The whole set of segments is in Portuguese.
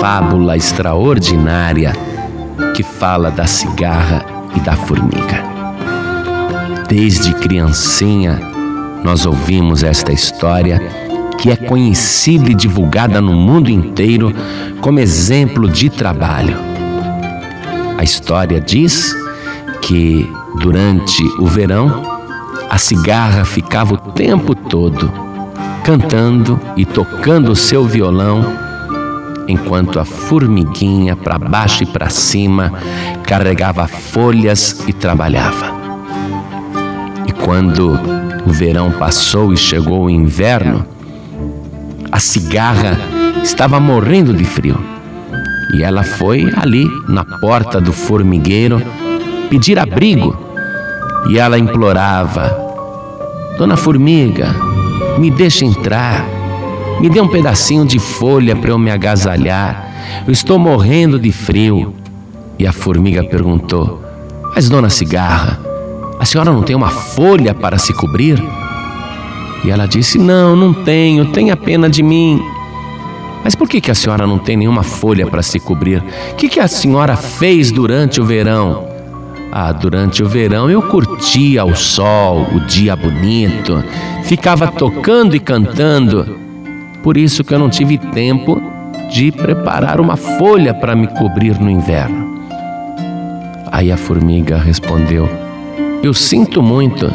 fábula extraordinária que fala da cigarra e da formiga. Desde criancinha, nós ouvimos esta história que é conhecida e divulgada no mundo inteiro como exemplo de trabalho. A história diz que durante o verão a cigarra ficava o tempo todo cantando e tocando o seu violão, enquanto a formiguinha para baixo e para cima carregava folhas e trabalhava. E quando o verão passou e chegou o inverno, a cigarra estava morrendo de frio. E ela foi ali na porta do formigueiro pedir abrigo. E ela implorava: Dona Formiga, me deixe entrar. Me dê um pedacinho de folha para eu me agasalhar. Eu estou morrendo de frio. E a formiga perguntou: Mas, dona Cigarra, a senhora não tem uma folha para se cobrir? E ela disse: Não, não tenho, tenha pena de mim. Mas por que, que a senhora não tem nenhuma folha para se cobrir? O que, que a senhora fez durante o verão? Ah, durante o verão eu curtia o sol, o dia bonito, ficava tocando e cantando. Por isso que eu não tive tempo de preparar uma folha para me cobrir no inverno. Aí a formiga respondeu: Eu sinto muito,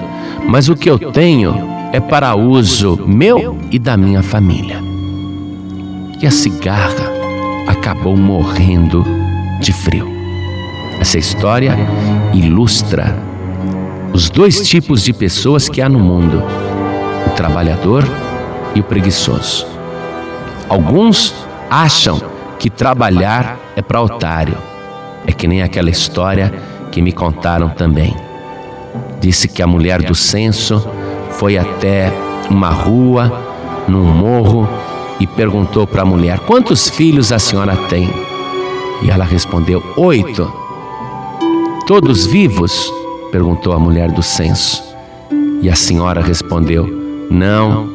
mas o que eu tenho é para uso meu e da minha família. E a cigarra acabou morrendo de frio. Essa história ilustra os dois tipos de pessoas que há no mundo: o trabalhador e o preguiçoso. Alguns acham que trabalhar é para otário. É que nem aquela história que me contaram também. Disse que a mulher do censo foi até uma rua, num morro, e perguntou para a mulher: Quantos filhos a senhora tem? E ela respondeu: Oito. Todos vivos? perguntou a mulher do censo. E a senhora respondeu: Não,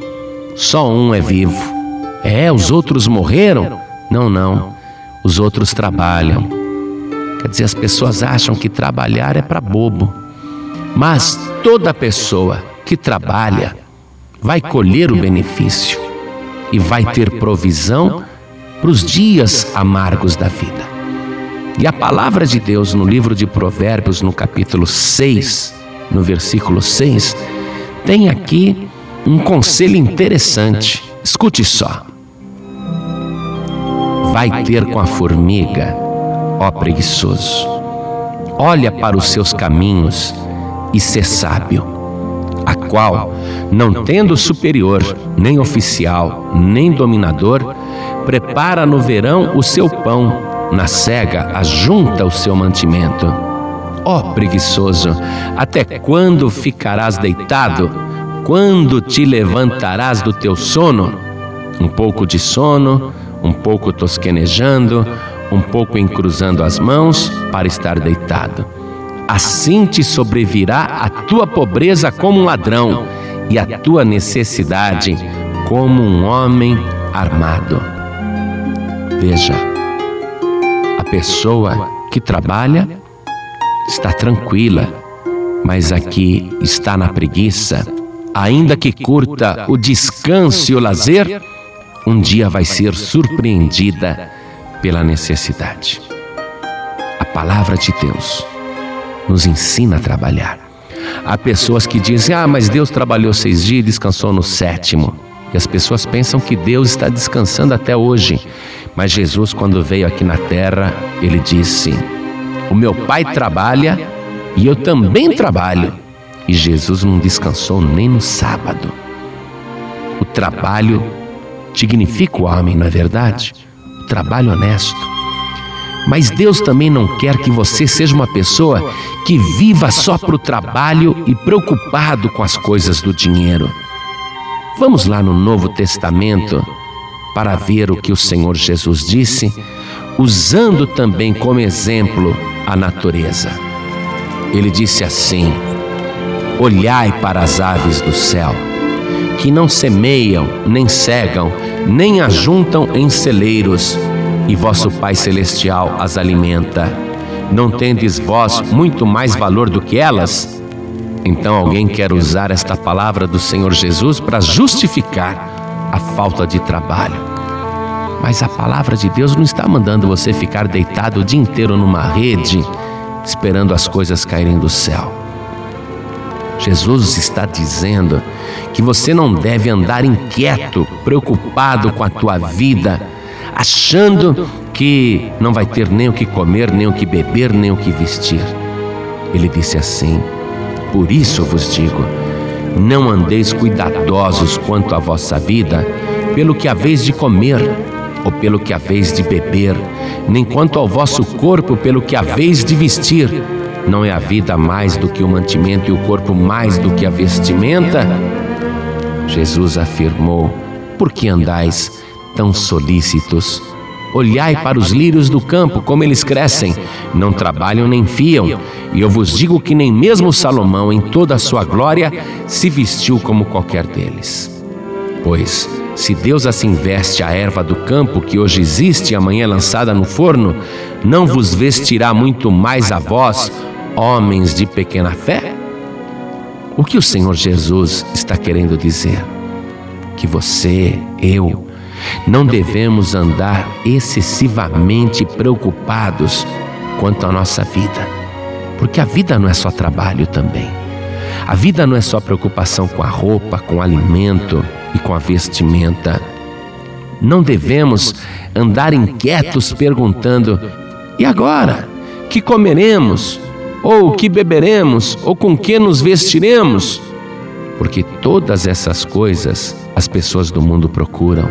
só um é vivo. É, os outros morreram? Não, não, os outros trabalham. Quer dizer, as pessoas acham que trabalhar é para bobo. Mas toda pessoa que trabalha vai colher o benefício e vai ter provisão para os dias amargos da vida. E a palavra de Deus no livro de Provérbios, no capítulo 6, no versículo 6, tem aqui um conselho interessante. Escute só. Vai ter com a formiga, ó preguiçoso. Olha para os seus caminhos e ser sábio a qual, não tendo superior, nem oficial, nem dominador, prepara no verão o seu pão, na cega ajunta o seu mantimento. Ó preguiçoso, até quando ficarás deitado? Quando te levantarás do teu sono? Um pouco de sono, um pouco tosquenejando, um pouco encruzando as mãos para estar deitado assim te sobrevirá a tua pobreza como um ladrão e a tua necessidade como um homem armado. Veja, a pessoa que trabalha está tranquila, mas aqui está na preguiça. Ainda que curta o descanso e o lazer, um dia vai ser surpreendida pela necessidade. A palavra de Deus nos ensina a trabalhar. Há pessoas que dizem: Ah, mas Deus trabalhou seis dias e descansou no sétimo. E as pessoas pensam que Deus está descansando até hoje. Mas Jesus, quando veio aqui na terra, ele disse: O meu Pai trabalha e eu também trabalho. E Jesus não descansou nem no sábado. O trabalho dignifica o homem, não é verdade? O trabalho honesto. Mas Deus também não quer que você seja uma pessoa que viva só para o trabalho e preocupado com as coisas do dinheiro. Vamos lá no Novo Testamento para ver o que o Senhor Jesus disse, usando também como exemplo a natureza. Ele disse assim: Olhai para as aves do céu, que não semeiam, nem cegam, nem ajuntam em celeiros e vosso Pai Celestial as alimenta. Não tendes vós muito mais valor do que elas? Então alguém quer usar esta palavra do Senhor Jesus para justificar a falta de trabalho. Mas a palavra de Deus não está mandando você ficar deitado o dia inteiro numa rede, esperando as coisas caírem do céu. Jesus está dizendo que você não deve andar inquieto, preocupado com a tua vida, achando que não vai ter nem o que comer, nem o que beber, nem o que vestir. Ele disse assim: Por isso vos digo, não andeis cuidadosos quanto à vossa vida, pelo que haveis de comer ou pelo que haveis de beber, nem quanto ao vosso corpo, pelo que haveis de vestir. Não é a vida mais do que o mantimento e o corpo mais do que a vestimenta? Jesus afirmou: Por que andais tão solícitos? Olhai para os lírios do campo, como eles crescem, não trabalham nem fiam, e eu vos digo que nem mesmo Salomão, em toda a sua glória, se vestiu como qualquer deles. Pois, se Deus assim veste a erva do campo que hoje existe e amanhã é lançada no forno, não vos vestirá muito mais a vós, homens de pequena fé? O que o Senhor Jesus está querendo dizer? Que você, eu, não devemos andar excessivamente preocupados quanto à nossa vida, porque a vida não é só trabalho também. A vida não é só preocupação com a roupa, com o alimento e com a vestimenta. Não devemos andar inquietos perguntando: e agora? Que comeremos? Ou que beberemos? Ou com que nos vestiremos? Porque todas essas coisas as pessoas do mundo procuram.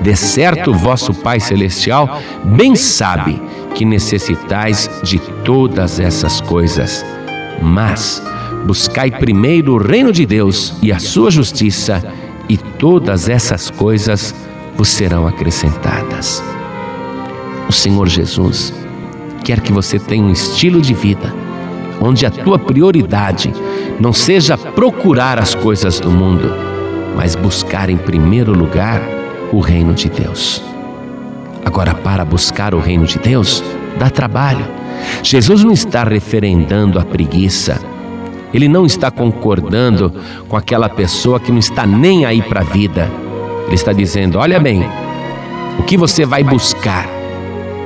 De certo, vosso Pai Celestial bem sabe que necessitais de todas essas coisas. Mas buscai primeiro o reino de Deus e a sua justiça, e todas essas coisas vos serão acrescentadas. O Senhor Jesus quer que você tenha um estilo de vida onde a tua prioridade não seja procurar as coisas do mundo, mas buscar em primeiro lugar o reino de Deus. Agora, para buscar o reino de Deus, dá trabalho. Jesus não está referendando a preguiça, ele não está concordando com aquela pessoa que não está nem aí para a vida. Ele está dizendo: olha bem, o que você vai buscar,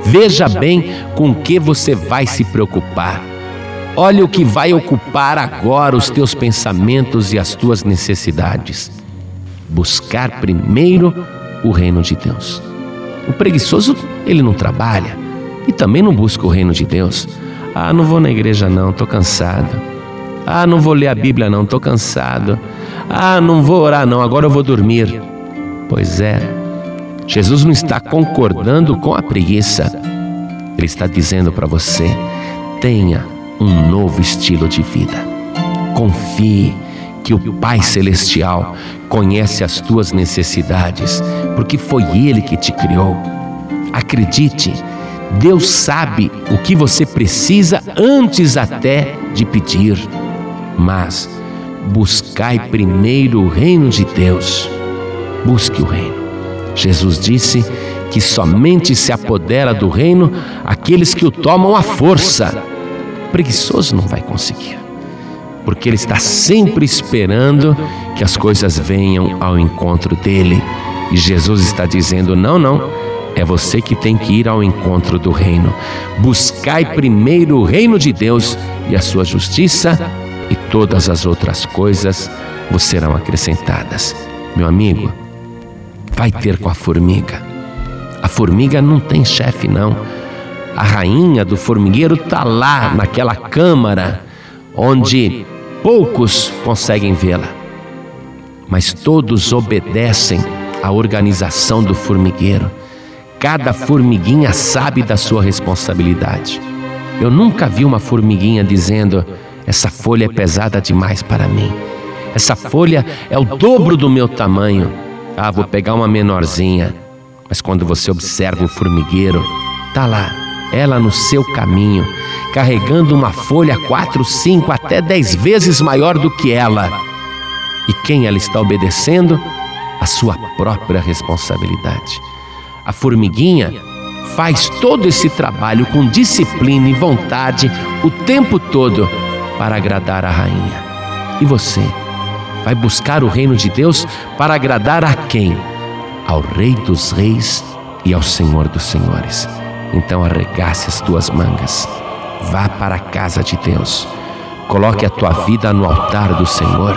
veja bem com que você vai se preocupar. Olha o que vai ocupar agora os teus pensamentos e as tuas necessidades. Buscar primeiro o reino de Deus. O preguiçoso, ele não trabalha e também não busca o reino de Deus. Ah, não vou na igreja não, estou cansado. Ah, não vou ler a Bíblia não, estou cansado. Ah, não vou orar não, agora eu vou dormir. Pois é, Jesus não está concordando com a preguiça. Ele está dizendo para você: tenha um novo estilo de vida. Confie que o Pai Celestial conhece as tuas necessidades, porque foi Ele que te criou. Acredite, Deus sabe o que você precisa antes até de pedir. Mas buscai primeiro o reino de Deus. Busque o reino. Jesus disse que somente se apodera do reino aqueles que o tomam à força preguiçoso não vai conseguir, porque ele está sempre esperando que as coisas venham ao encontro dele. E Jesus está dizendo: não, não, é você que tem que ir ao encontro do reino. Buscai primeiro o reino de Deus e a sua justiça, e todas as outras coisas vos serão acrescentadas. Meu amigo, vai ter com a formiga. A formiga não tem chefe, não a rainha do formigueiro está lá naquela câmara onde poucos conseguem vê-la, mas todos obedecem à organização do formigueiro. Cada formiguinha sabe da sua responsabilidade. Eu nunca vi uma formiguinha dizendo: essa folha é pesada demais para mim. Essa folha é o dobro do meu tamanho. Ah, vou pegar uma menorzinha. Mas quando você observa o formigueiro, tá lá ela no seu caminho, carregando uma folha quatro, cinco, até dez vezes maior do que ela. E quem ela está obedecendo? A sua própria responsabilidade. A formiguinha faz todo esse trabalho com disciplina e vontade o tempo todo para agradar a rainha. E você? Vai buscar o reino de Deus para agradar a quem? Ao Rei dos Reis e ao Senhor dos Senhores. Então arregace as tuas mangas, vá para a casa de Deus, coloque a tua vida no altar do Senhor,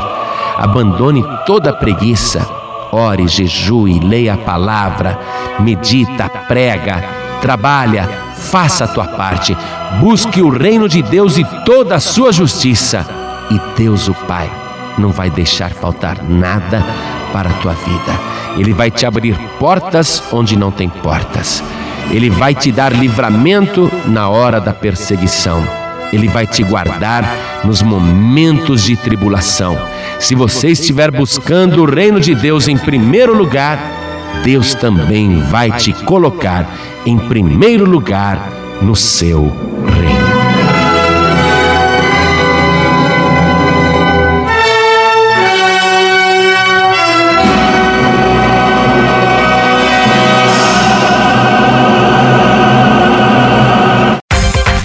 abandone toda a preguiça, ore, jejue, leia a palavra, medita, prega, trabalha, faça a tua parte, busque o reino de Deus e toda a sua justiça, e Deus o Pai não vai deixar faltar nada para a tua vida. Ele vai te abrir portas onde não tem portas. Ele vai te dar livramento na hora da perseguição. Ele vai te guardar nos momentos de tribulação. Se você estiver buscando o reino de Deus em primeiro lugar, Deus também vai te colocar em primeiro lugar no seu reino.